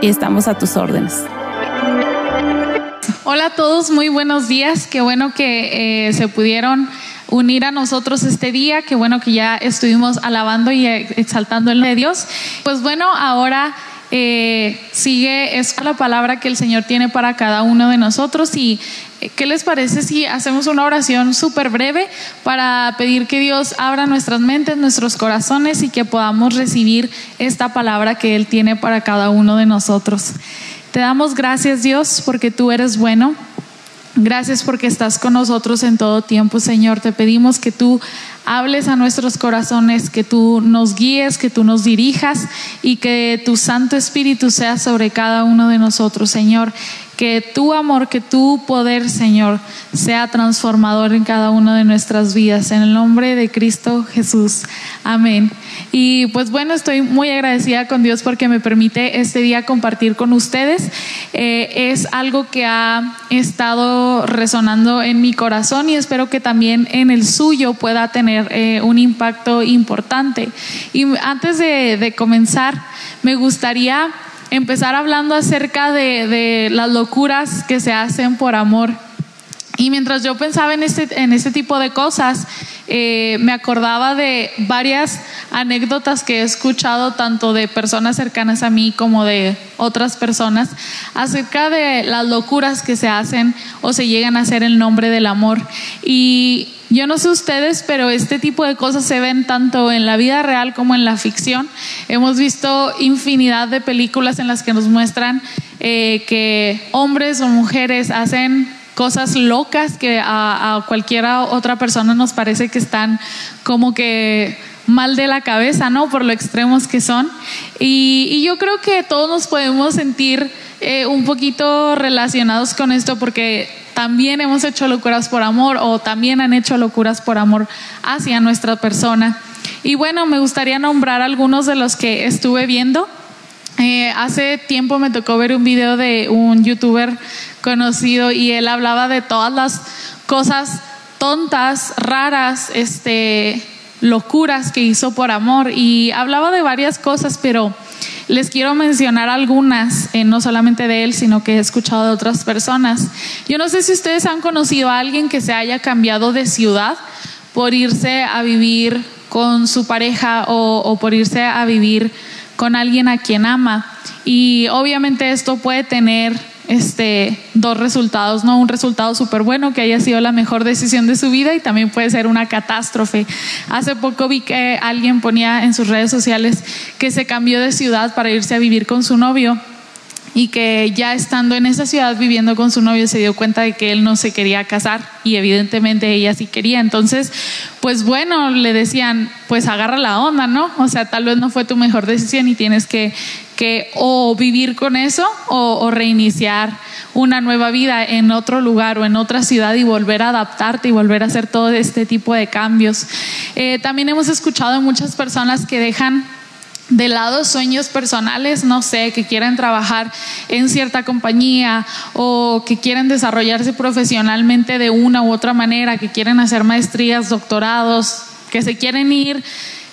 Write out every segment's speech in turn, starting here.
y estamos a tus órdenes. Hola a todos, muy buenos días. Qué bueno que eh, se pudieron unir a nosotros este día. Qué bueno que ya estuvimos alabando y exaltando el de Dios. Pues bueno, ahora eh, sigue es la palabra que el Señor tiene para cada uno de nosotros y ¿qué les parece si hacemos una oración súper breve para pedir que Dios abra nuestras mentes, nuestros corazones y que podamos recibir esta palabra que Él tiene para cada uno de nosotros? Te damos gracias Dios porque tú eres bueno. Gracias porque estás con nosotros en todo tiempo, Señor. Te pedimos que tú hables a nuestros corazones, que tú nos guíes, que tú nos dirijas y que tu Santo Espíritu sea sobre cada uno de nosotros, Señor. Que tu amor, que tu poder, Señor, sea transformador en cada una de nuestras vidas. En el nombre de Cristo Jesús. Amén. Y pues bueno, estoy muy agradecida con Dios porque me permite este día compartir con ustedes. Eh, es algo que ha estado resonando en mi corazón y espero que también en el suyo pueda tener eh, un impacto importante. Y antes de, de comenzar, me gustaría empezar hablando acerca de, las locuras que se hacen por amor. Y mientras yo pensaba en este, en este tipo de cosas, eh, me acordaba de varias anécdotas que he escuchado tanto de personas cercanas a mí como de otras personas acerca de las locuras que se hacen o se llegan a hacer en nombre del amor. Y yo no sé ustedes, pero este tipo de cosas se ven tanto en la vida real como en la ficción. Hemos visto infinidad de películas en las que nos muestran eh, que hombres o mujeres hacen cosas locas que a, cualquiera otra persona nos parece que están como que mal de la cabeza, ¿no? Por lo extremos que son. Y, yo creo que todos nos podemos sentir eh, un poquito relacionados con esto porque también hemos hecho locuras por amor o también han hecho locuras por amor hacia nuestra persona. Y bueno, me gustaría nombrar algunos de los que estuve viendo. Eh, hace tiempo me tocó ver un video de un youtuber conocido y él hablaba de todas las cosas tontas, raras, este, locuras que hizo por amor y hablaba de varias cosas, pero les quiero mencionar algunas, eh, no solamente de él, sino que he escuchado de otras personas. Yo no sé si ustedes han conocido a alguien que se haya cambiado de ciudad por irse a vivir con su pareja o, o por irse a vivir con alguien a quien ama. Y obviamente esto puede tener este, dos resultados, ¿no? Un resultado súper bueno que haya sido la mejor decisión de su vida y también puede ser una catástrofe. Hace poco vi que alguien ponía en sus redes sociales que se cambió de ciudad para irse a vivir con su novio y que ya estando en esa ciudad viviendo con su novio se dio cuenta de que él no se quería casar y evidentemente ella sí quería. Entonces, pues bueno, le decían, pues agarra la onda, ¿no? O sea, tal vez no fue tu mejor decisión y tienes que, que o vivir con eso o, reiniciar una nueva vida en otro lugar o en otra ciudad y volver a adaptarte y volver a hacer todo este tipo de cambios. Eh, también hemos escuchado muchas personas que dejan de lado sueños personales, no sé, que quieren trabajar en cierta compañía o que quieren desarrollarse profesionalmente de una u otra manera, que quieren hacer maestrías, doctorados, que se quieren ir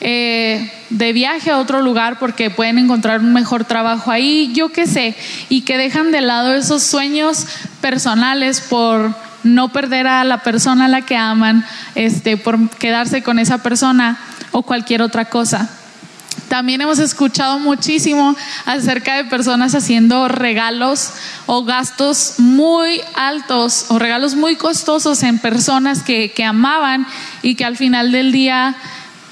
eh, de viaje a otro lugar porque pueden encontrar un mejor trabajo ahí, yo qué sé, y que dejan de lado esos sueños personales por no perder a la persona a la que aman, este, por quedarse con esa persona o cualquier otra cosa. También hemos escuchado muchísimo acerca de personas haciendo regalos o gastos muy altos o regalos muy costosos en personas que, que amaban y que al final del día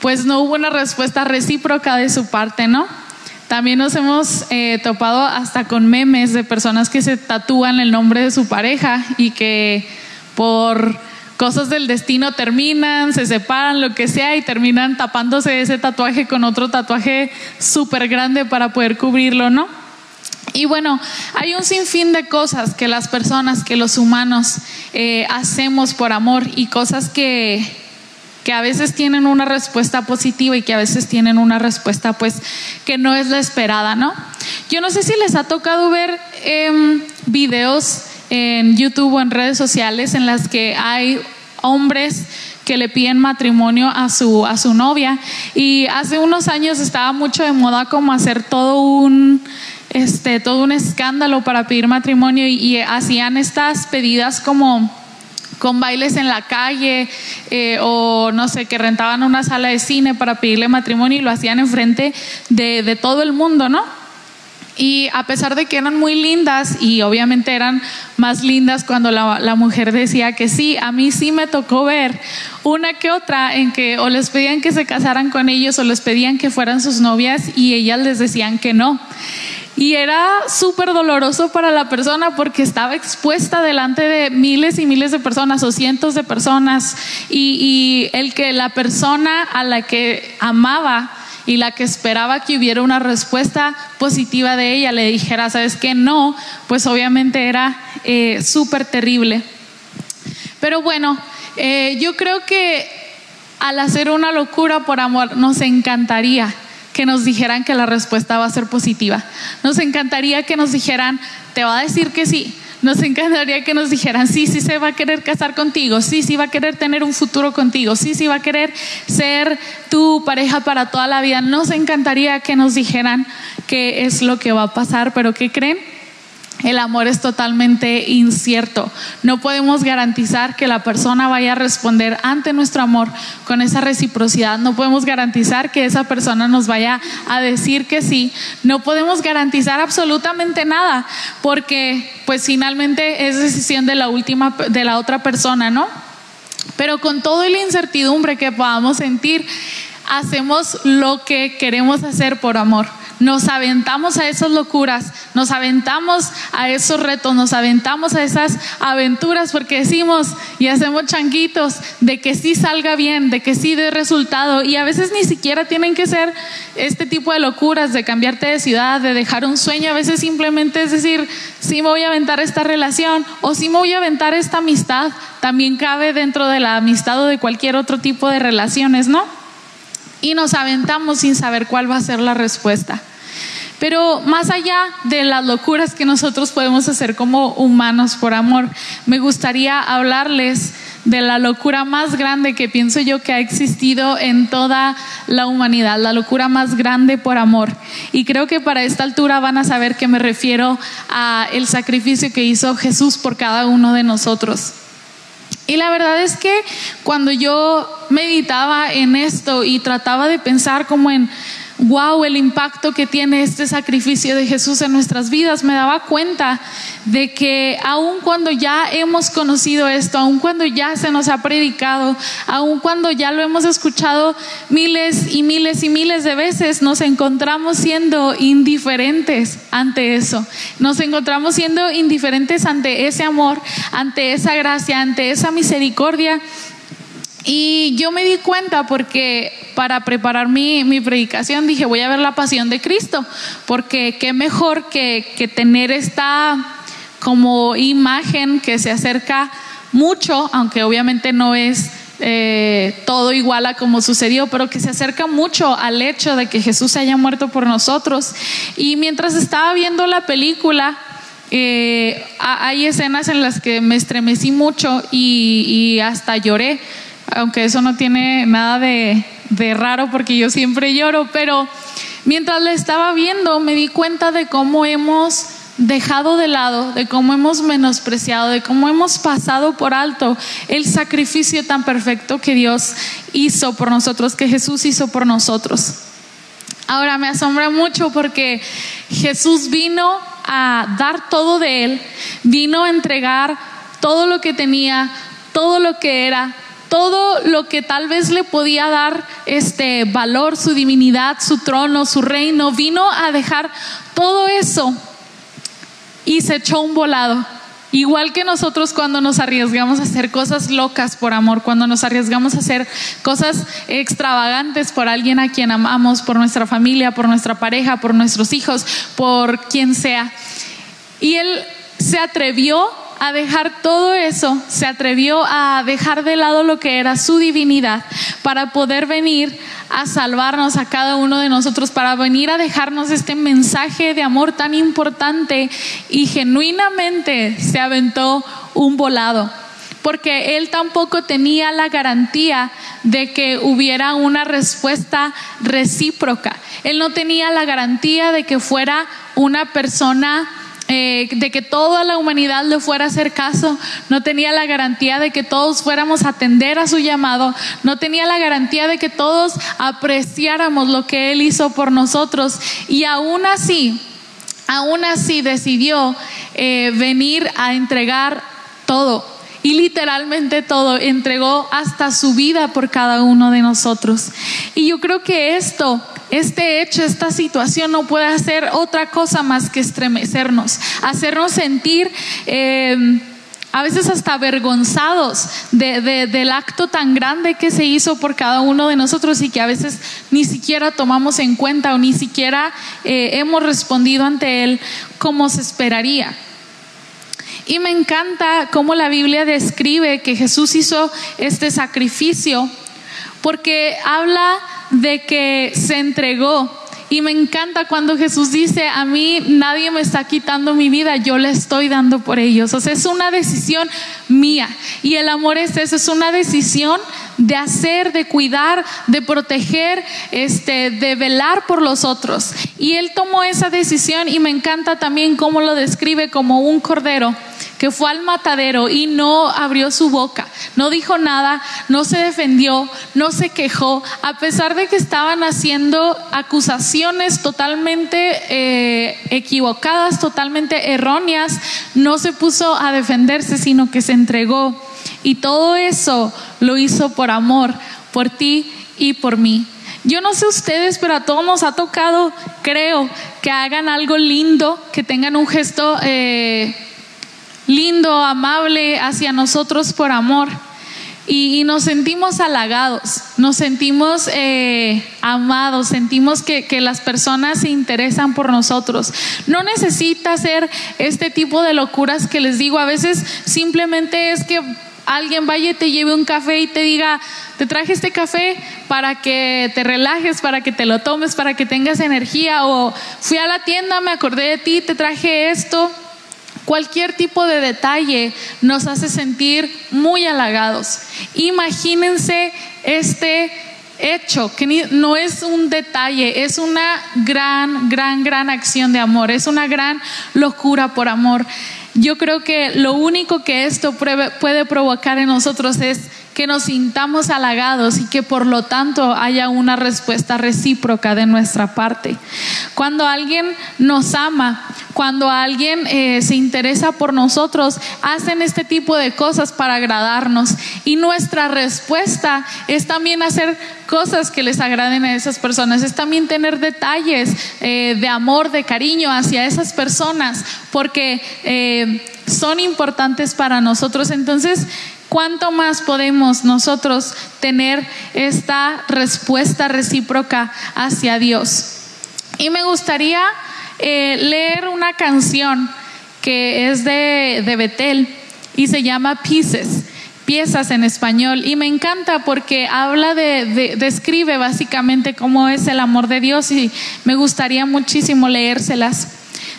pues no hubo una respuesta recíproca de su parte, ¿no? También nos hemos eh, topado hasta con memes de personas que se tatúan el nombre de su pareja y que por cosas del destino terminan, se separan, lo que sea, y terminan tapándose ese tatuaje con otro tatuaje súper grande para poder cubrirlo, ¿no? Y bueno, hay un sinfín de cosas que las personas, que los humanos eh, hacemos por amor y cosas que, que a veces tienen una respuesta positiva y que a veces tienen una respuesta pues que no es la esperada, ¿no? Yo no sé si les ha tocado ver eh, videos en YouTube o en redes sociales en las que hay hombres que le piden matrimonio a su, a su novia. Y hace unos años estaba mucho de moda como hacer todo un, este, todo un escándalo para pedir matrimonio y, hacían estas pedidas como con bailes en la calle eh, o no sé, que rentaban una sala de cine para pedirle matrimonio y lo hacían enfrente de, de todo el mundo, ¿no? Y a pesar de que eran muy lindas y obviamente eran más lindas cuando la, mujer decía que sí, a mí sí me tocó ver una que otra en que o les pedían que se casaran con ellos o les pedían que fueran sus novias y ellas les decían que no. Y era súper doloroso para la persona porque estaba expuesta delante de miles y miles de personas o cientos de personas y, el que la persona a la que amaba y la que esperaba que hubiera una respuesta positiva de ella le dijera, ¿sabes qué? No, pues obviamente era eh, súper terrible. Pero bueno, eh, yo creo que al hacer una locura por amor nos encantaría que nos dijeran que la respuesta va a ser positiva. Nos encantaría que nos dijeran, te va a decir que sí, nos encantaría que nos dijeran, sí, sí se va a querer casar contigo, sí, sí va a querer tener un futuro contigo, sí, sí va a querer ser tu pareja para toda la vida. Nos encantaría que nos dijeran qué es lo que va a pasar, pero ¿qué creen? El amor es totalmente incierto. No podemos garantizar que la persona vaya a responder ante nuestro amor con esa reciprocidad. No podemos garantizar que esa persona nos vaya a decir que sí. No podemos garantizar absolutamente nada porque pues finalmente es decisión de la última de la otra persona, ¿no? Pero con toda la incertidumbre que podamos sentir, hacemos lo que queremos hacer por amor nos aventamos a esas locuras, nos aventamos a esos retos, nos aventamos a esas aventuras porque decimos y hacemos changuitos de que sí salga bien, de que sí dé resultado. Y a veces ni siquiera tienen que ser este tipo de locuras de cambiarte de ciudad, de dejar un sueño, a veces simplemente es decir, sí me voy a aventar esta relación o sí me voy a aventar esta amistad, también cabe dentro de la amistad o de cualquier otro tipo de relaciones, ¿no? Y nos aventamos sin saber cuál va a ser la respuesta. Pero más allá de las locuras que nosotros podemos hacer como humanos por amor, me gustaría hablarles de la locura más grande que pienso yo que ha existido en toda la humanidad, la locura más grande por amor. Y creo que para esta altura van a saber que me refiero a el sacrificio que hizo Jesús por cada uno de nosotros. Y la verdad es que cuando yo meditaba en esto y trataba de pensar como en wow, el impacto que tiene este sacrificio de Jesús en nuestras vidas, me daba cuenta de que aun cuando ya hemos conocido esto, aun cuando ya se nos ha predicado, aun cuando ya lo hemos escuchado miles y miles y miles de veces, nos encontramos siendo indiferentes ante eso. Nos encontramos siendo indiferentes ante ese amor, ante esa gracia, ante esa misericordia y yo me di cuenta porque para preparar mi, predicación dije, voy a ver la pasión de Cristo, porque qué mejor que, tener esta como imagen que se acerca mucho, aunque obviamente no es eh, todo igual a como sucedió, pero que se acerca mucho al hecho de que Jesús haya muerto por nosotros. Y mientras estaba viendo la película, eh, hay escenas en las que me estremecí mucho y hasta lloré aunque eso no tiene nada de, raro porque yo siempre lloro, pero mientras la estaba viendo me di cuenta de cómo hemos dejado de lado, de cómo hemos menospreciado, de cómo hemos pasado por alto el sacrificio tan perfecto que Dios hizo por nosotros, que Jesús hizo por nosotros. Ahora me asombra mucho porque Jesús vino a dar todo de él, vino a entregar todo lo que tenía, todo lo que era, todo lo que tal vez le podía dar este valor, su divinidad, su trono, su reino, vino a dejar todo eso y se echó un volado. Igual que nosotros cuando nos arriesgamos a hacer cosas locas por amor, cuando nos arriesgamos a hacer cosas extravagantes por alguien a quien amamos, por nuestra familia, por nuestra pareja, por nuestros hijos, por quien sea. Y él se atrevió a dejar todo eso, se atrevió a dejar de lado lo que era su divinidad para poder venir a salvarnos a cada uno de nosotros, para venir a dejarnos este mensaje de amor tan importante y genuinamente se aventó un volado porque él tampoco tenía la garantía de que hubiera una respuesta recíproca. Él no tenía la garantía de que fuera una persona eh, de que toda la humanidad le fuera a hacer caso, no tenía la garantía de que todos fuéramos a atender a su llamado, no tenía la garantía de que todos apreciáramos lo que Él hizo por nosotros. Y aún así, aún así decidió eh, venir a entregar todo. Y literalmente todo, entregó hasta su vida por cada uno de nosotros. Y yo creo que esto este hecho, esta situación no puede hacer otra cosa más que estremecernos, hacernos sentir... Eh, a veces hasta avergonzados del acto tan grande que se hizo por cada uno de nosotros y que a veces ni siquiera tomamos en cuenta o ni siquiera eh, hemos respondido ante él como se esperaría. Y me encanta cómo la Biblia describe que Jesús hizo este sacrificio porque habla de que se entregó. Y me encanta cuando Jesús dice, a mí nadie me está quitando mi vida, yo le estoy dando por ellos. O sea, es una decisión mía. Y el amor es eso, es una decisión de hacer, de cuidar, de proteger, este, de velar por los otros. Y él tomó esa decisión y me encanta también cómo lo describe como un cordero que fue al matadero y no abrió su boca, no dijo nada, no se defendió, no se quejó, a pesar de que estaban haciendo acusaciones totalmente eh, equivocadas, totalmente erróneas, no se puso a defenderse, sino que se entregó. Y todo eso lo hizo por amor, por ti y por mí. Yo no sé ustedes, pero a todos nos ha tocado, creo, que hagan algo lindo, que tengan un gesto eh, lindo, amable hacia nosotros por amor. Y, nos sentimos halagados, nos sentimos eh, amados, sentimos que, que, las personas se interesan por nosotros. No necesita hacer este tipo de locuras que les digo, a veces simplemente es que alguien vaya y te lleve un café y te diga, te traje este café para que te relajes, para que te lo tomes, para que tengas energía, o fui a la tienda, me acordé de ti, te traje esto. Cualquier tipo de detalle nos hace sentir muy halagados. Imagínense este hecho, que no es un detalle, es una gran, gran, gran acción de amor, es una gran locura por amor. Yo creo que lo único que esto puede provocar en nosotros es que nos sintamos halagados y que por lo tanto haya una respuesta recíproca de nuestra parte. Cuando alguien nos ama, cuando alguien eh, se interesa por nosotros, hacen este tipo de cosas para agradarnos. Y nuestra respuesta es también hacer cosas que les agraden a esas personas, es también tener detalles eh, de amor, de cariño hacia esas personas, porque eh, son importantes para nosotros. Entonces, ¿Cuánto más podemos nosotros tener esta respuesta recíproca hacia Dios? Y me gustaría eh, leer una canción que es de, de Betel y se llama Pieces piezas en español y me encanta porque habla de, describe básicamente cómo es el amor de Dios y me gustaría muchísimo leérselas.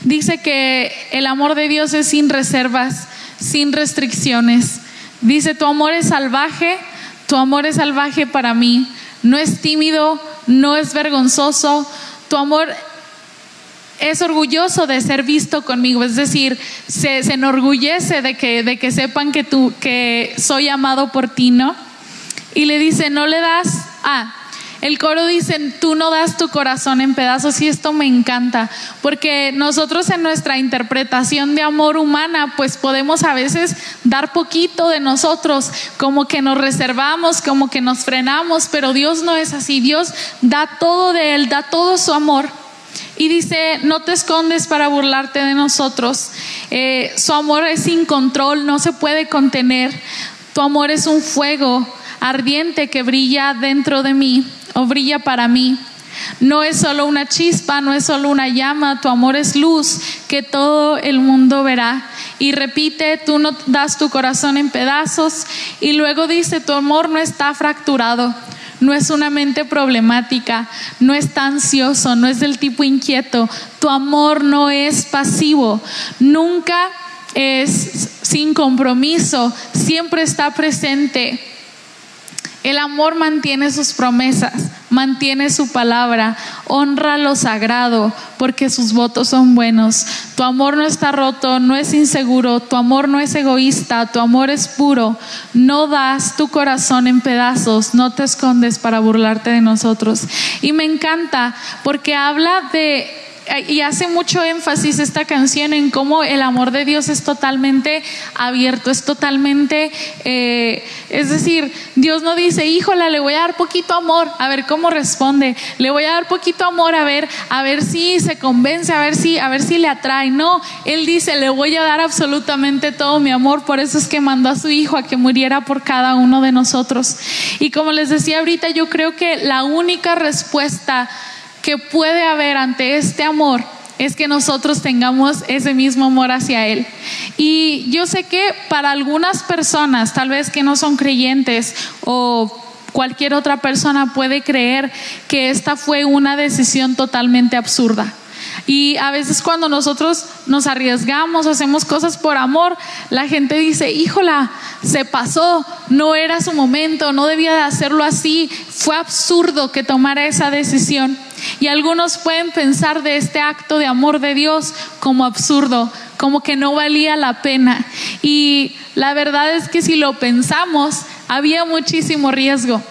Dice que el amor de Dios es sin reservas, sin restricciones, Dice, tu amor es salvaje, tu amor es salvaje para mí. no es tímido, no es vergonzoso. Tu amor es orgulloso de ser visto conmigo, es decir, se, enorgullece de que, de que sepan que, tú, que soy amado por ti, ¿no? Y le dice, no le das, ah, el coro dice, tú no das tu corazón en pedazos y esto me encanta, porque nosotros en nuestra interpretación de amor humana, pues podemos a veces dar poquito de nosotros, como que nos reservamos, como que nos frenamos, pero Dios no es así, Dios da todo de Él, da todo su amor. Y dice, no te escondes para burlarte de nosotros. Eh, su amor es sin control, no se puede contener. Tu amor es un fuego ardiente que brilla dentro de mí o brilla para mí. No es solo una chispa, no es solo una llama, tu amor es luz que todo el mundo verá. Y repite, tú no das tu corazón en pedazos. Y luego dice, tu amor no está fracturado, no es una mente problemática, no está ansioso, no es del tipo inquieto. Tu amor no es pasivo, nunca es sin compromiso, siempre está presente el amor mantiene sus promesas, mantiene su palabra, honra lo sagrado, porque sus votos son buenos. Tu amor no está roto, no es inseguro, tu amor no es egoísta, tu amor es puro. No das tu corazón en pedazos, no te escondes para burlarte de nosotros. Y me encanta porque habla de y hace mucho énfasis esta canción en cómo el amor de Dios es totalmente abierto, es totalmente, eh, es decir, Dios no dice, híjola, le voy a dar poquito amor, a ver cómo responde, le voy a dar poquito amor, a ver, a ver si se convence, a ver si, a ver si le atrae. No, Él dice, le voy a dar absolutamente todo mi amor, por eso es que mandó a su hijo a que muriera por cada uno de nosotros. Y como les decía ahorita, yo creo que la única respuesta que puede haber ante este amor es que nosotros tengamos ese mismo amor hacia Él. Y yo sé que para algunas personas, tal vez que no son creyentes o cualquier otra persona puede creer que esta fue una decisión totalmente absurda. Y a veces cuando nosotros nos arriesgamos, hacemos cosas por amor, la gente dice, híjola, se pasó, no era su momento, no debía de hacerlo así, fue absurdo que tomara esa decisión. Y algunos pueden pensar de este acto de amor de Dios como absurdo, como que no valía la pena. Y la verdad es que si lo pensamos, había muchísimo riesgo.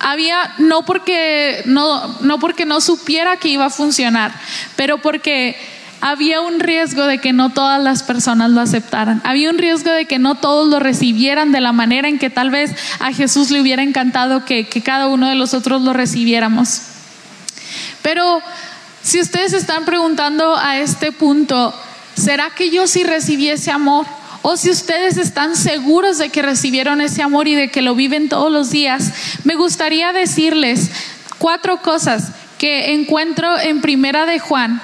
Había, no porque no, no porque no supiera que iba a funcionar, pero porque había un riesgo de que no todas las personas lo aceptaran. Había un riesgo de que no todos lo recibieran de la manera en que tal vez a Jesús le hubiera encantado que, que cada uno de los otros lo recibiéramos. Pero si ustedes están preguntando a este punto, ¿será que yo sí recibí ese amor? O si ustedes están seguros de que recibieron ese amor y de que lo viven todos los días, me gustaría decirles cuatro cosas que encuentro en Primera de Juan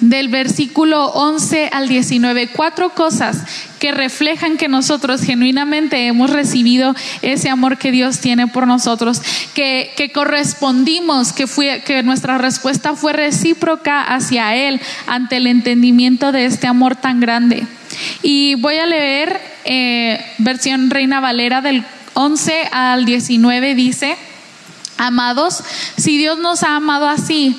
del versículo 11 al 19, cuatro cosas que reflejan que nosotros genuinamente hemos recibido ese amor que Dios tiene por nosotros, que, que correspondimos, que, fue, que nuestra respuesta fue recíproca hacia Él ante el entendimiento de este amor tan grande. Y voy a leer eh, versión Reina Valera del 11 al 19, dice, amados, si Dios nos ha amado así,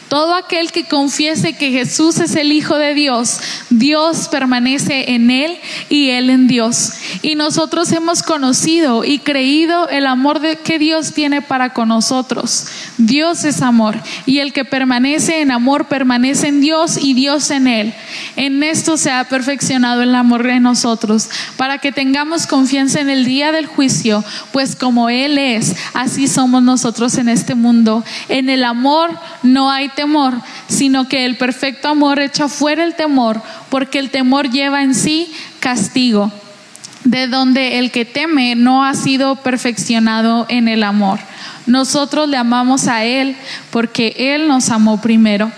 Todo aquel que confiese que Jesús es el Hijo de Dios, Dios permanece en él y él en Dios. Y nosotros hemos conocido y creído el amor que Dios tiene para con nosotros. Dios es amor y el que permanece en amor permanece en Dios y Dios en él. En esto se ha perfeccionado el amor de nosotros, para que tengamos confianza en el día del juicio, pues como Él es, así somos nosotros en este mundo. En el amor no hay temor, sino que el perfecto amor echa fuera el temor, porque el temor lleva en sí castigo. de donde el que teme no ha sido perfeccionado en el amor. Nosotros le amamos a Él porque Él nos amó primero.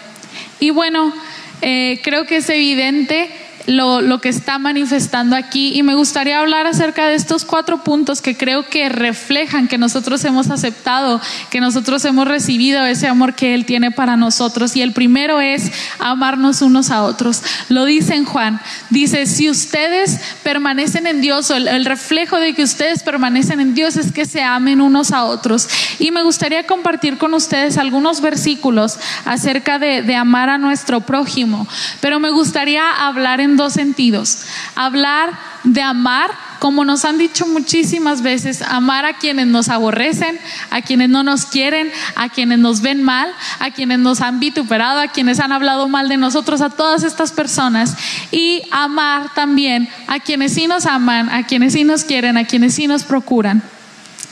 Y bueno, eh, creo que es evidente lo, lo, que está manifestando aquí y me gustaría hablar acerca de estos cuatro puntos que creo que reflejan que nosotros hemos aceptado, que nosotros hemos recibido ese amor que Él tiene para nosotros. Y el primero es amarnos unos a otros. Lo dice en Juan, dice, si ustedes permanecen en Dios, o el, reflejo de que ustedes permanecen en Dios es que se amen unos a otros. Y me gustaría compartir con ustedes algunos versículos acerca de, de amar a nuestro prójimo, pero me gustaría hablar dos sentidos. Hablar de amar, como nos han dicho muchísimas veces, amar a quienes nos aborrecen, a quienes no nos quieren, a quienes nos ven mal, a quienes nos han vituperado, a quienes han hablado mal de nosotros, a todas estas personas. Y amar también a quienes sí nos aman, a quienes sí nos quieren, a quienes sí nos procuran.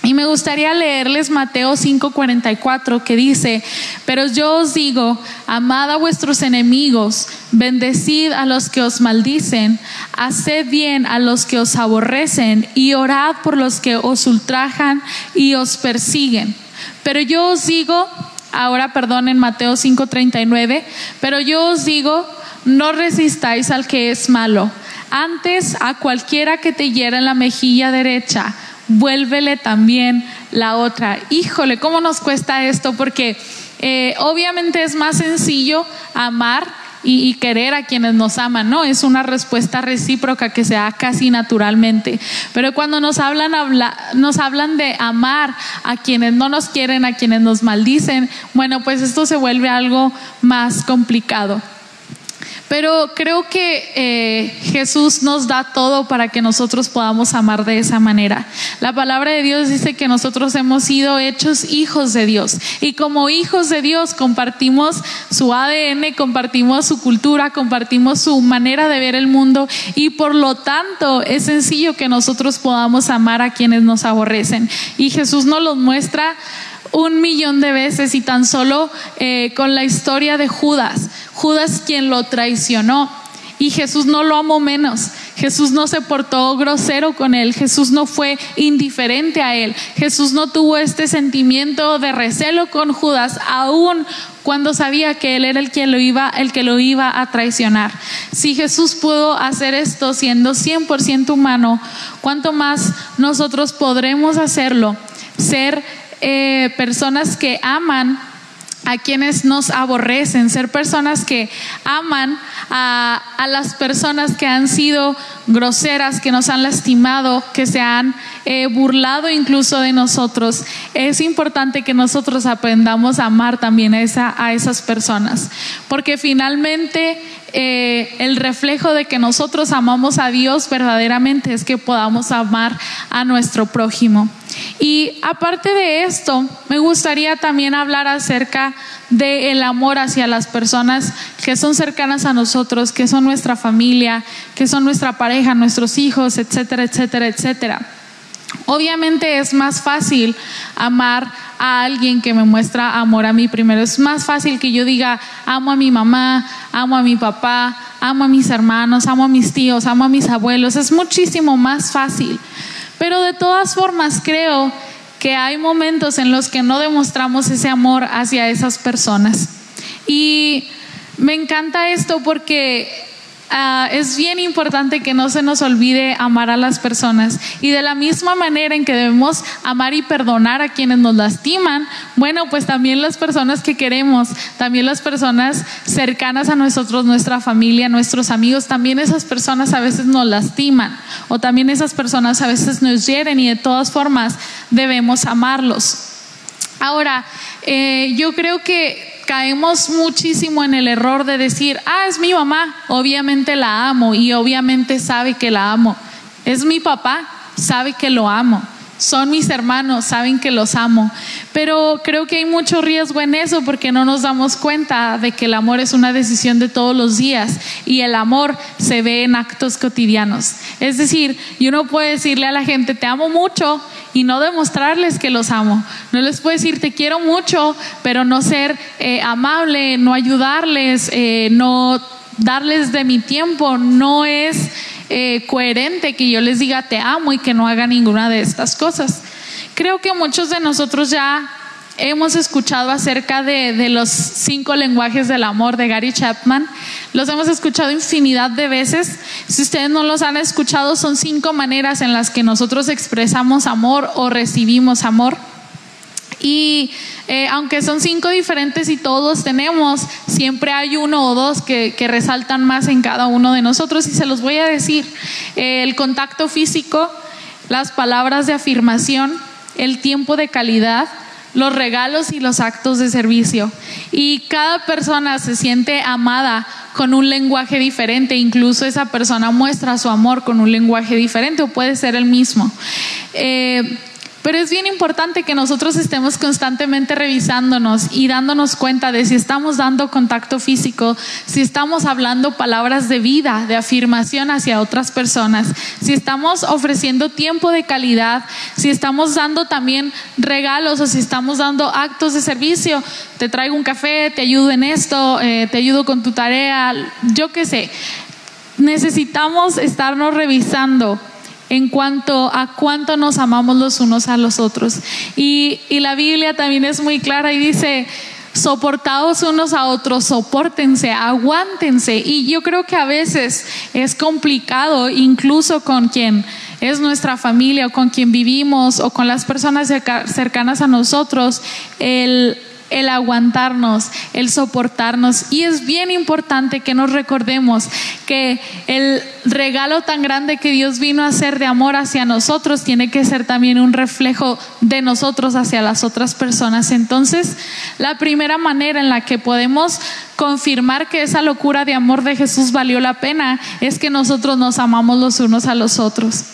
Y me gustaría leerles Mateo 5:44 que dice, pero yo os digo, amad a vuestros enemigos, bendecid a los que os maldicen, haced bien a los que os aborrecen y orad por los que os ultrajan y os persiguen. Pero yo os digo, ahora perdonen Mateo 5:39, pero yo os digo, no resistáis al que es malo, antes a cualquiera que te hiera en la mejilla derecha vuélvele también la otra. Híjole, ¿cómo nos cuesta esto? Porque eh, obviamente es más sencillo amar y, querer a quienes nos aman, ¿no? Es una respuesta recíproca que se da casi naturalmente. Pero cuando nos hablan, nos hablan de amar a quienes no nos quieren, a quienes nos maldicen, bueno, pues esto se vuelve algo más complicado. Pero creo que eh, Jesús nos da todo para que nosotros podamos amar de esa manera. La palabra de Dios dice que nosotros hemos sido hechos hijos de Dios y como hijos de Dios compartimos su ADN, compartimos su cultura, compartimos su manera de ver el mundo y por lo tanto es sencillo que nosotros podamos amar a quienes nos aborrecen. Y Jesús nos lo muestra un millón de veces y tan solo eh, con la historia de Judas. Judas quien lo traicionó y Jesús no lo amó menos. Jesús no se portó grosero con él, Jesús no fue indiferente a él, Jesús no tuvo este sentimiento de recelo con Judas, aún cuando sabía que él era el que lo iba, el que lo iba a traicionar. Si Jesús pudo hacer esto siendo 100% humano, ¿cuánto más nosotros podremos hacerlo? Ser eh, personas que aman a quienes nos aborrecen, ser personas que aman a, las personas que han sido groseras, que nos han lastimado, que se han eh, burlado incluso de nosotros. Es importante que nosotros aprendamos a amar también a, esa, a esas personas, porque finalmente eh, el reflejo de que nosotros amamos a Dios verdaderamente es que podamos amar a nuestro prójimo. Y aparte de esto, me gustaría también hablar acerca del amor hacia las personas que son cercanas a nosotros, que son nuestra familia, que son nuestra pareja, nuestros hijos, etcétera, etcétera, etcétera. Obviamente es más fácil amar a alguien que me muestra amor a mí primero. Es más fácil que yo diga, amo a mi mamá, amo a mi papá, amo a mis hermanos, amo a mis tíos, amo a mis abuelos. Es muchísimo más fácil. Pero de todas formas creo que hay momentos en los que no demostramos ese amor hacia esas personas. Y me encanta esto porque Ah, es bien importante que no se nos olvide amar a las personas. Y de la misma manera en que debemos amar y perdonar a quienes nos lastiman, bueno, pues también las personas que queremos, también las personas cercanas a nosotros, nuestra familia, nuestros amigos, también esas personas a veces nos lastiman o también esas personas a veces nos hieren y de todas formas debemos amarlos. Ahora, eh, yo creo que caemos muchísimo en el error de decir, ah, es mi mamá, obviamente la amo y obviamente sabe que la amo. Es mi papá, sabe que lo amo. Son mis hermanos, saben que los amo. Pero creo que hay mucho riesgo en eso porque no nos damos cuenta de que el amor es una decisión de todos los días y el amor se ve en actos cotidianos. Es decir, yo no puedo decirle a la gente, te amo mucho y no demostrarles que los amo. No les puedo decir te quiero mucho, pero no ser eh, amable, no ayudarles, eh, no darles de mi tiempo. No es eh, coherente que yo les diga te amo y que no haga ninguna de estas cosas. Creo que muchos de nosotros ya hemos escuchado acerca de, de, los cinco lenguajes del amor de Gary Chapman. Los hemos escuchado infinidad de veces. Si ustedes no los han escuchado, son cinco maneras en las que nosotros expresamos amor o recibimos amor. Y eh, aunque son cinco diferentes y todos tenemos, siempre hay uno o dos que, resaltan más en cada uno de nosotros y se los voy a decir. Eh, el contacto físico, las palabras de afirmación, el tiempo de calidad, los regalos y los actos de servicio. Y cada persona se siente amada con un lenguaje diferente, incluso esa persona muestra su amor con un lenguaje diferente o puede ser el mismo. Eh, pero es bien importante que nosotros estemos constantemente revisándonos y dándonos cuenta de si estamos dando contacto físico, si estamos hablando palabras de vida, de afirmación hacia otras personas, si estamos ofreciendo tiempo de calidad, si estamos dando también regalos o si estamos dando actos de servicio. Te traigo un café, te ayudo en esto, eh, te ayudo con tu tarea, yo qué sé. Necesitamos estarnos revisando en cuanto a cuánto nos amamos los unos a los otros. Y, la Biblia también es muy clara y dice, soportados unos a otros, soportense, aguántense. Y yo creo que a veces es complicado, incluso con quien es nuestra familia o con quien vivimos o con las personas cercanas a nosotros, el el aguantarnos, el soportarnos. Y es bien importante que nos recordemos que el regalo tan grande que Dios vino a hacer de amor hacia nosotros tiene que ser también un reflejo de nosotros hacia las otras personas. Entonces, la primera manera en la que podemos confirmar que esa locura de amor de Jesús valió la pena es que nosotros nos amamos los unos a los otros.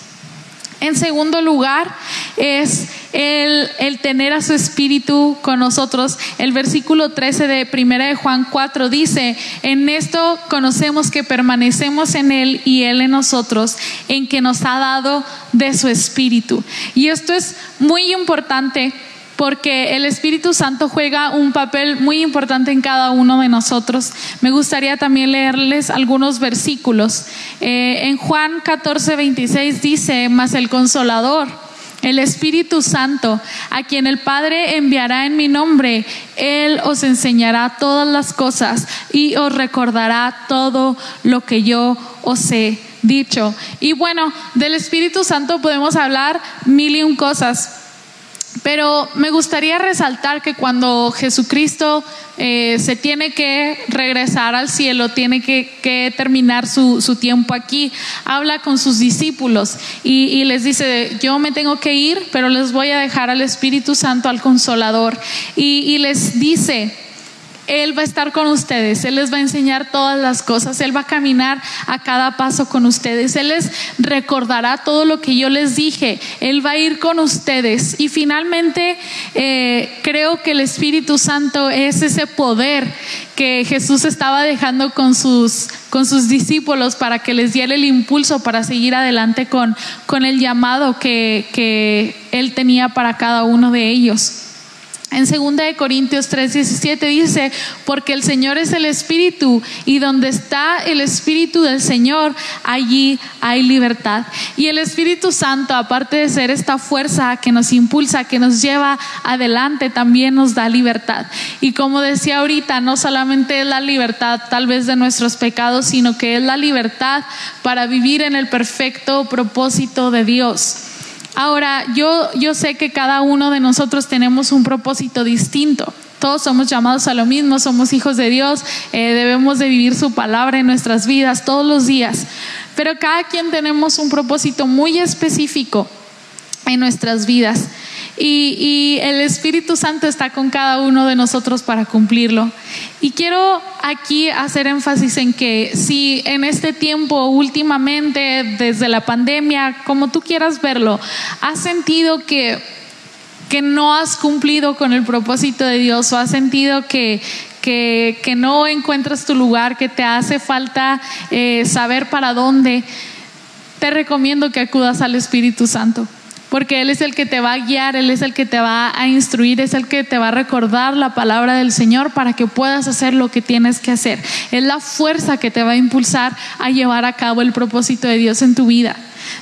En segundo lugar, es el, tener a su espíritu con nosotros. El versículo 13 de Primera de Juan 4 dice, en esto conocemos que permanecemos en Él y Él en nosotros, en que nos ha dado de su espíritu. Y esto es muy importante porque el Espíritu Santo juega un papel muy importante en cada uno de nosotros. Me gustaría también leerles algunos versículos. Eh, en Juan 14, 26 dice, mas el consolador, el Espíritu Santo, a quien el Padre enviará en mi nombre, Él os enseñará todas las cosas y os recordará todo lo que yo os he dicho. Y bueno, del Espíritu Santo podemos hablar mil y un cosas. Pero me gustaría resaltar que cuando Jesucristo eh, se tiene que regresar al cielo, tiene que, terminar su, tiempo aquí, habla con sus discípulos y, les dice, yo me tengo que ir, pero les voy a dejar al Espíritu Santo, al Consolador. y les dice, él va a estar con ustedes, Él les va a enseñar todas las cosas, Él va a caminar a cada paso con ustedes, Él les recordará todo lo que yo les dije, Él va a ir con ustedes. Y finalmente eh, creo que el Espíritu Santo es ese poder que Jesús estaba dejando con sus, con sus discípulos para que les diera el impulso para seguir adelante con, con el llamado que, que Él tenía para cada uno de ellos. En 2 de Corintios 3:17 dice, porque el Señor es el Espíritu y donde está el Espíritu del Señor, allí hay libertad. Y el Espíritu Santo, aparte de ser esta fuerza que nos impulsa, que nos lleva adelante, también nos da libertad. Y como decía ahorita, no solamente es la libertad tal vez de nuestros pecados, sino que es la libertad para vivir en el perfecto propósito de Dios. Ahora, yo, yo sé que cada uno de nosotros tenemos un propósito distinto. Todos somos llamados a lo mismo, somos hijos de Dios, eh, debemos de vivir su palabra en nuestras vidas todos los días. Pero cada quien tenemos un propósito muy específico en nuestras vidas. Y, el Espíritu Santo está con cada uno de nosotros para cumplirlo. Y quiero aquí hacer énfasis en que si en este tiempo, últimamente, desde la pandemia, como tú quieras verlo, has sentido que, que no has cumplido con el propósito de Dios o has sentido que, que, no encuentras tu lugar, que te hace falta eh, saber para dónde, te recomiendo que acudas al Espíritu Santo porque Él es el que te va a guiar, Él es el que te va a instruir, es el que te va a recordar la palabra del Señor para que puedas hacer lo que tienes que hacer. Es la fuerza que te va a impulsar a llevar a cabo el propósito de Dios en tu vida.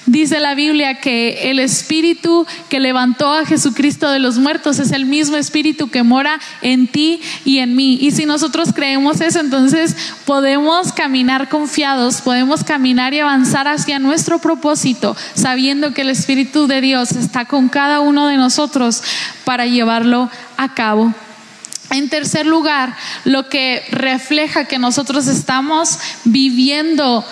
Dice la Biblia que el espíritu que levantó a Jesucristo de los muertos es el mismo espíritu que mora en ti y en mí. Y si nosotros creemos eso, entonces podemos caminar confiados, podemos caminar y avanzar hacia nuestro propósito, sabiendo que el Espíritu de Dios está con cada uno de nosotros para llevarlo a cabo. En tercer lugar, lo que refleja que nosotros estamos viviendo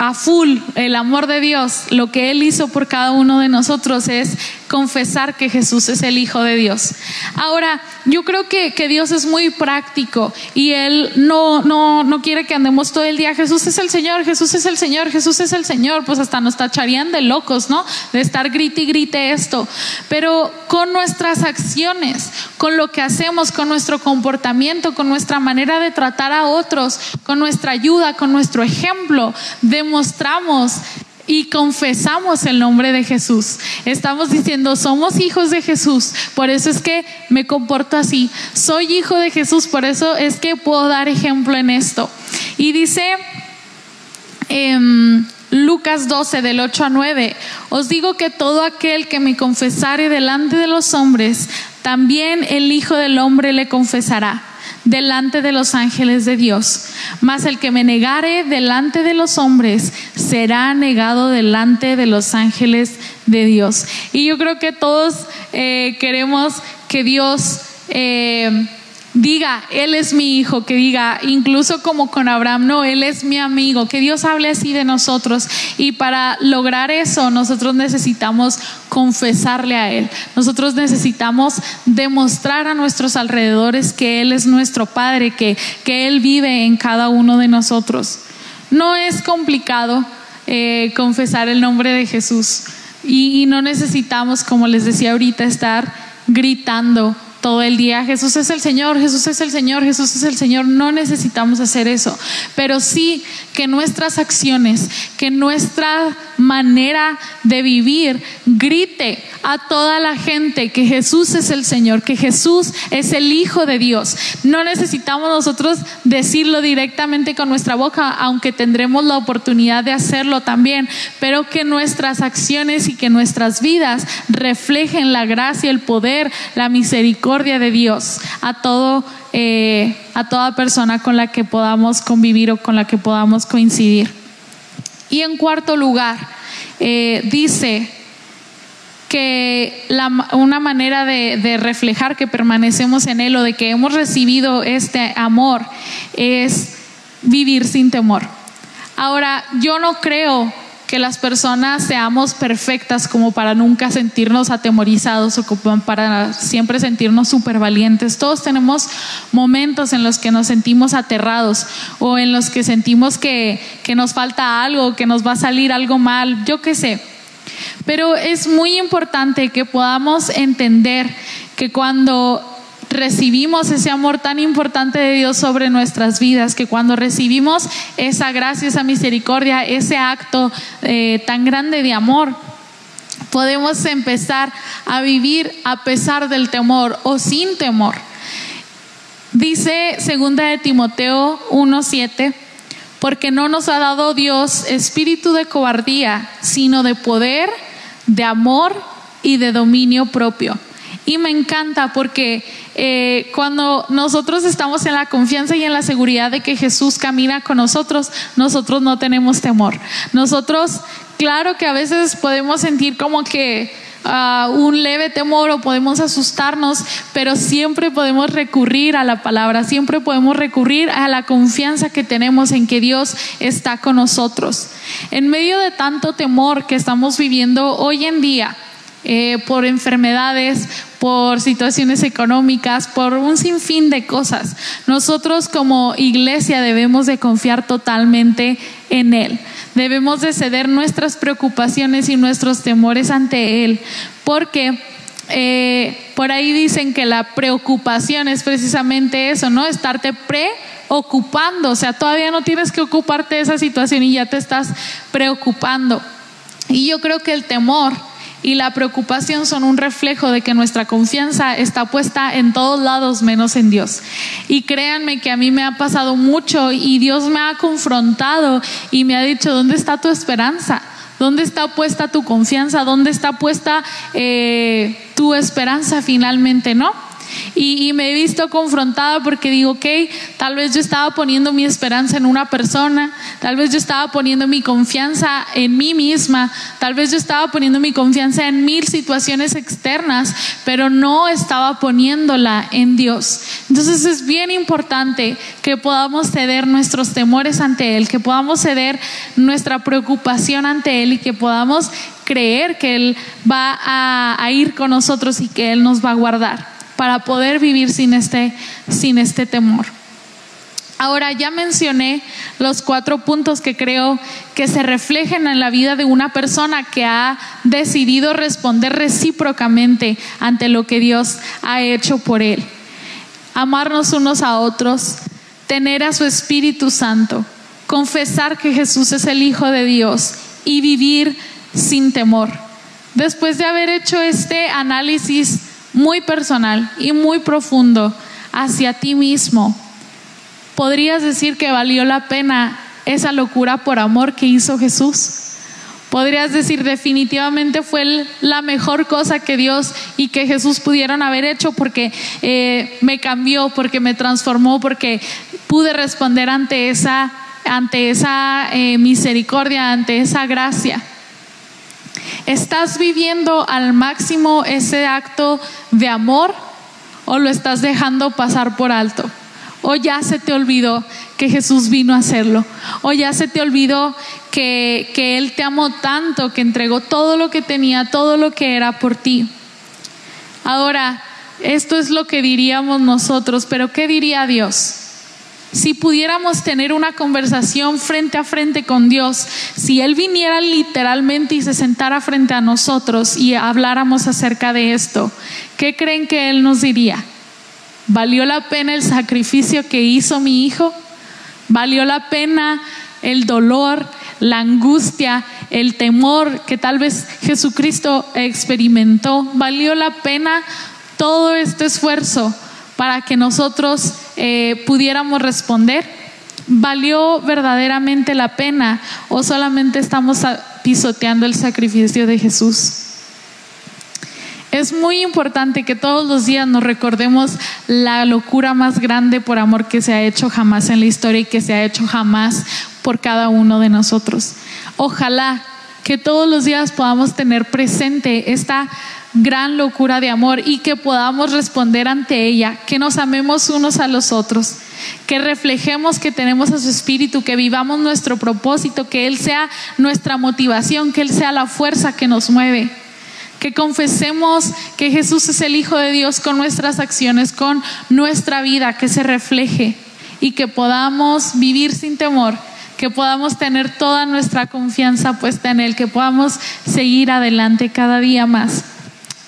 a full el amor de Dios, lo que Él hizo por cada uno de nosotros es confesar que Jesús es el Hijo de Dios. Ahora, yo creo que, que Dios es muy práctico y Él no, no, no quiere que andemos todo el día, Jesús es el Señor, Jesús es el Señor, Jesús es el Señor, pues hasta nos tacharían de locos, ¿no? De estar grite y grite esto. Pero con nuestras acciones, con lo que hacemos, con nuestro comportamiento, con nuestra manera de tratar a otros, con nuestra ayuda, con nuestro ejemplo, demostramos y confesamos el nombre de Jesús. Estamos diciendo, somos hijos de Jesús, por eso es que me comporto así. Soy hijo de Jesús, por eso es que puedo dar ejemplo en esto. Y dice em, Lucas 12, del 8 a 9, os digo que todo aquel que me confesare delante de los hombres, también el Hijo del Hombre le confesará delante de los ángeles de Dios. Mas el que me negare delante de los hombres será negado delante de los ángeles de Dios. Y yo creo que todos eh, queremos que Dios... Eh, diga, Él es mi hijo, que diga, incluso como con Abraham, no, Él es mi amigo, que Dios hable así de nosotros. Y para lograr eso, nosotros necesitamos confesarle a Él. Nosotros necesitamos demostrar a nuestros alrededores que Él es nuestro Padre, que, que Él vive en cada uno de nosotros. No es complicado eh, confesar el nombre de Jesús y, y no necesitamos, como les decía ahorita, estar gritando todo el día, Jesús es el Señor, Jesús es el Señor, Jesús es el Señor. No necesitamos hacer eso, pero sí que nuestras acciones, que nuestra manera de vivir grite a toda la gente que Jesús es el Señor, que Jesús es el Hijo de Dios. No necesitamos nosotros decirlo directamente con nuestra boca, aunque tendremos la oportunidad de hacerlo también, pero que nuestras acciones y que nuestras vidas reflejen la gracia, el poder, la misericordia de Dios a todo eh, a toda persona con la que podamos convivir o con la que podamos coincidir. Y en cuarto lugar, eh, dice que una manera de, de, reflejar que permanecemos en Él o de que hemos recibido este amor es vivir sin temor. Ahora, yo no creo que las personas seamos perfectas como para nunca sentirnos atemorizados o como para siempre sentirnos súper valientes. Todos tenemos momentos en los que nos sentimos aterrados o en los que sentimos que, que nos falta algo, que nos va a salir algo mal, yo qué sé. Pero es muy importante que podamos entender que cuando recibimos ese amor tan importante de Dios sobre nuestras vidas, que cuando recibimos esa gracia, esa misericordia, ese acto eh, tan grande de amor, podemos empezar a vivir a pesar del temor o sin temor. Dice segunda de Timoteo 1:7, porque no nos ha dado Dios espíritu de cobardía, sino de poder, de amor y de dominio propio. Y me encanta porque eh, cuando nosotros estamos en la confianza y en la seguridad de que Jesús camina con nosotros, nosotros no tenemos temor. Nosotros, claro que a veces podemos sentir como que ah, un leve temor o podemos asustarnos, pero siempre podemos recurrir a la palabra, siempre podemos recurrir a la confianza que tenemos en que Dios está con nosotros. En medio de tanto temor que estamos viviendo hoy en día, eh, por enfermedades, por situaciones económicas, por un sinfín de cosas. Nosotros como iglesia debemos de confiar totalmente en Él. Debemos de ceder nuestras preocupaciones y nuestros temores ante Él, porque eh, por ahí dicen que la preocupación es precisamente eso, ¿no? Estarte preocupando, o sea, todavía no tienes que ocuparte de esa situación y ya te estás preocupando. Y yo creo que el temor y la preocupación son un reflejo de que nuestra confianza está puesta en todos lados menos en Dios. Y créanme que a mí me ha pasado mucho y Dios me ha confrontado y me ha dicho, ¿dónde está tu esperanza? ¿Dónde está puesta tu confianza? ¿Dónde está puesta eh, tu esperanza finalmente? ¿No? Y, me he visto confrontada porque digo, ok, tal vez yo estaba poniendo mi esperanza en una persona, tal vez yo estaba poniendo mi confianza en mí misma, tal vez yo estaba poniendo mi confianza en mil situaciones externas, pero no estaba poniéndola en Dios. Entonces es bien importante que podamos ceder nuestros temores ante Él, que podamos ceder nuestra preocupación ante Él y que podamos creer que Él va a ir con nosotros y que Él nos va a guardar para poder vivir sin este, sin este temor. Ahora ya mencioné los cuatro puntos que creo que se reflejan en la vida de una persona que ha decidido responder recíprocamente ante lo que Dios ha hecho por él. Amarnos unos a otros, tener a su Espíritu Santo, confesar que Jesús es el Hijo de Dios y vivir sin temor. Después de haber hecho este análisis muy personal y muy profundo hacia ti mismo, podrías decir que valió la pena esa locura por amor que hizo Jesús. Podrías decir definitivamente fue la mejor cosa que Dios y que Jesús pudieron haber hecho porque eh, me cambió, porque me transformó, porque pude responder ante esa, ante esa eh, misericordia, ante esa gracia. ¿Estás viviendo al máximo ese acto de amor o lo estás dejando pasar por alto? ¿O ya se te olvidó que Jesús vino a hacerlo? ¿O ya se te olvidó que, que Él te amó tanto, que entregó todo lo que tenía, todo lo que era por ti? Ahora, esto es lo que diríamos nosotros, pero ¿qué diría Dios? Si pudiéramos tener una conversación frente a frente con Dios, si Él viniera literalmente y se sentara frente a nosotros y habláramos acerca de esto, ¿qué creen que Él nos diría? ¿Valió la pena el sacrificio que hizo mi hijo? ¿Valió la pena el dolor, la angustia, el temor que tal vez Jesucristo experimentó? ¿Valió la pena todo este esfuerzo para que nosotros eh, pudiéramos responder, ¿valió verdaderamente la pena o solamente estamos pisoteando el sacrificio de Jesús? Es muy importante que todos los días nos recordemos la locura más grande por amor que se ha hecho jamás en la historia y que se ha hecho jamás por cada uno de nosotros. Ojalá que todos los días podamos tener presente esta gran locura de amor y que podamos responder ante ella, que nos amemos unos a los otros, que reflejemos que tenemos a su espíritu, que vivamos nuestro propósito, que Él sea nuestra motivación, que Él sea la fuerza que nos mueve. Que confesemos que Jesús es el Hijo de Dios con nuestras acciones, con nuestra vida, que se refleje y que podamos vivir sin temor que podamos tener toda nuestra confianza puesta en Él, que podamos seguir adelante cada día más.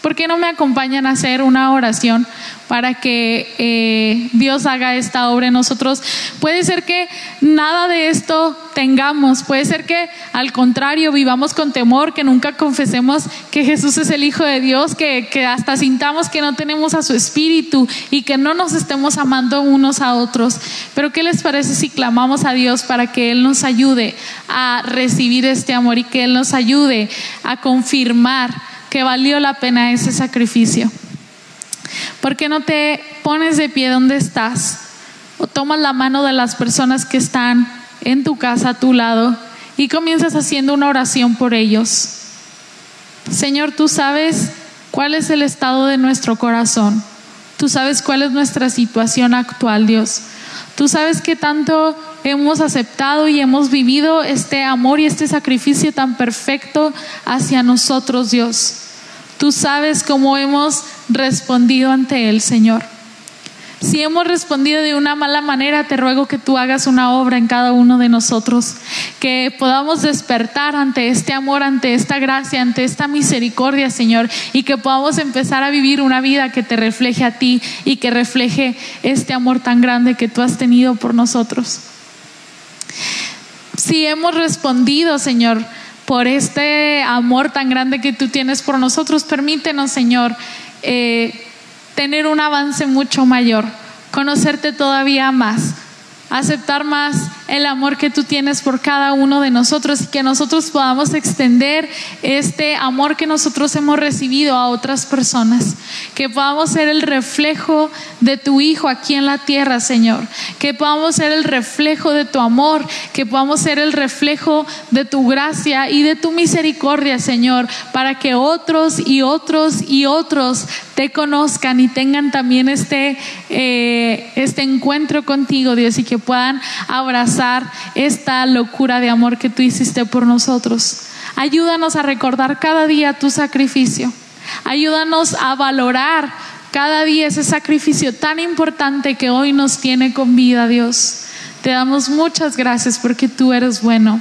¿Por qué no me acompañan a hacer una oración para que eh, Dios haga esta obra en nosotros? Puede ser que nada de esto tengamos, puede ser que al contrario vivamos con temor, que nunca confesemos que Jesús es el Hijo de Dios, que, que hasta sintamos que no tenemos a su Espíritu y que no nos estemos amando unos a otros. Pero ¿qué les parece si clamamos a Dios para que Él nos ayude a recibir este amor y que Él nos ayude a confirmar? Que valió la pena ese sacrificio. ¿Por qué no te pones de pie donde estás? O tomas la mano de las personas que están en tu casa a tu lado y comienzas haciendo una oración por ellos. Señor, tú sabes cuál es el estado de nuestro corazón. Tú sabes cuál es nuestra situación actual, Dios. Tú sabes que tanto hemos aceptado y hemos vivido este amor y este sacrificio tan perfecto hacia nosotros, Dios. Tú sabes cómo hemos respondido ante Él, Señor. Si hemos respondido de una mala manera, te ruego que tú hagas una obra en cada uno de nosotros, que podamos despertar ante este amor, ante esta gracia, ante esta misericordia, Señor, y que podamos empezar a vivir una vida que te refleje a ti y que refleje este amor tan grande que tú has tenido por nosotros. Si hemos respondido, Señor, por este amor tan grande que tú tienes por nosotros. Permítenos, Señor, eh, tener un avance mucho mayor, conocerte todavía más, aceptar más el amor que tú tienes por cada uno de nosotros y que nosotros podamos extender este amor que nosotros hemos recibido a otras personas. Que podamos ser el reflejo de tu Hijo aquí en la tierra, Señor. Que podamos ser el reflejo de tu amor. Que podamos ser el reflejo de tu gracia y de tu misericordia, Señor. Para que otros y otros y otros te conozcan y tengan también este, eh, este encuentro contigo, Dios, y que puedan abrazar esta locura de amor que tú hiciste por nosotros. Ayúdanos a recordar cada día tu sacrificio. Ayúdanos a valorar cada día ese sacrificio tan importante que hoy nos tiene con vida, Dios. Te damos muchas gracias porque tú eres bueno.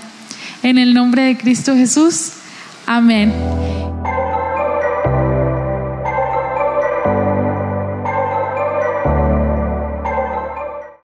En el nombre de Cristo Jesús. Amén.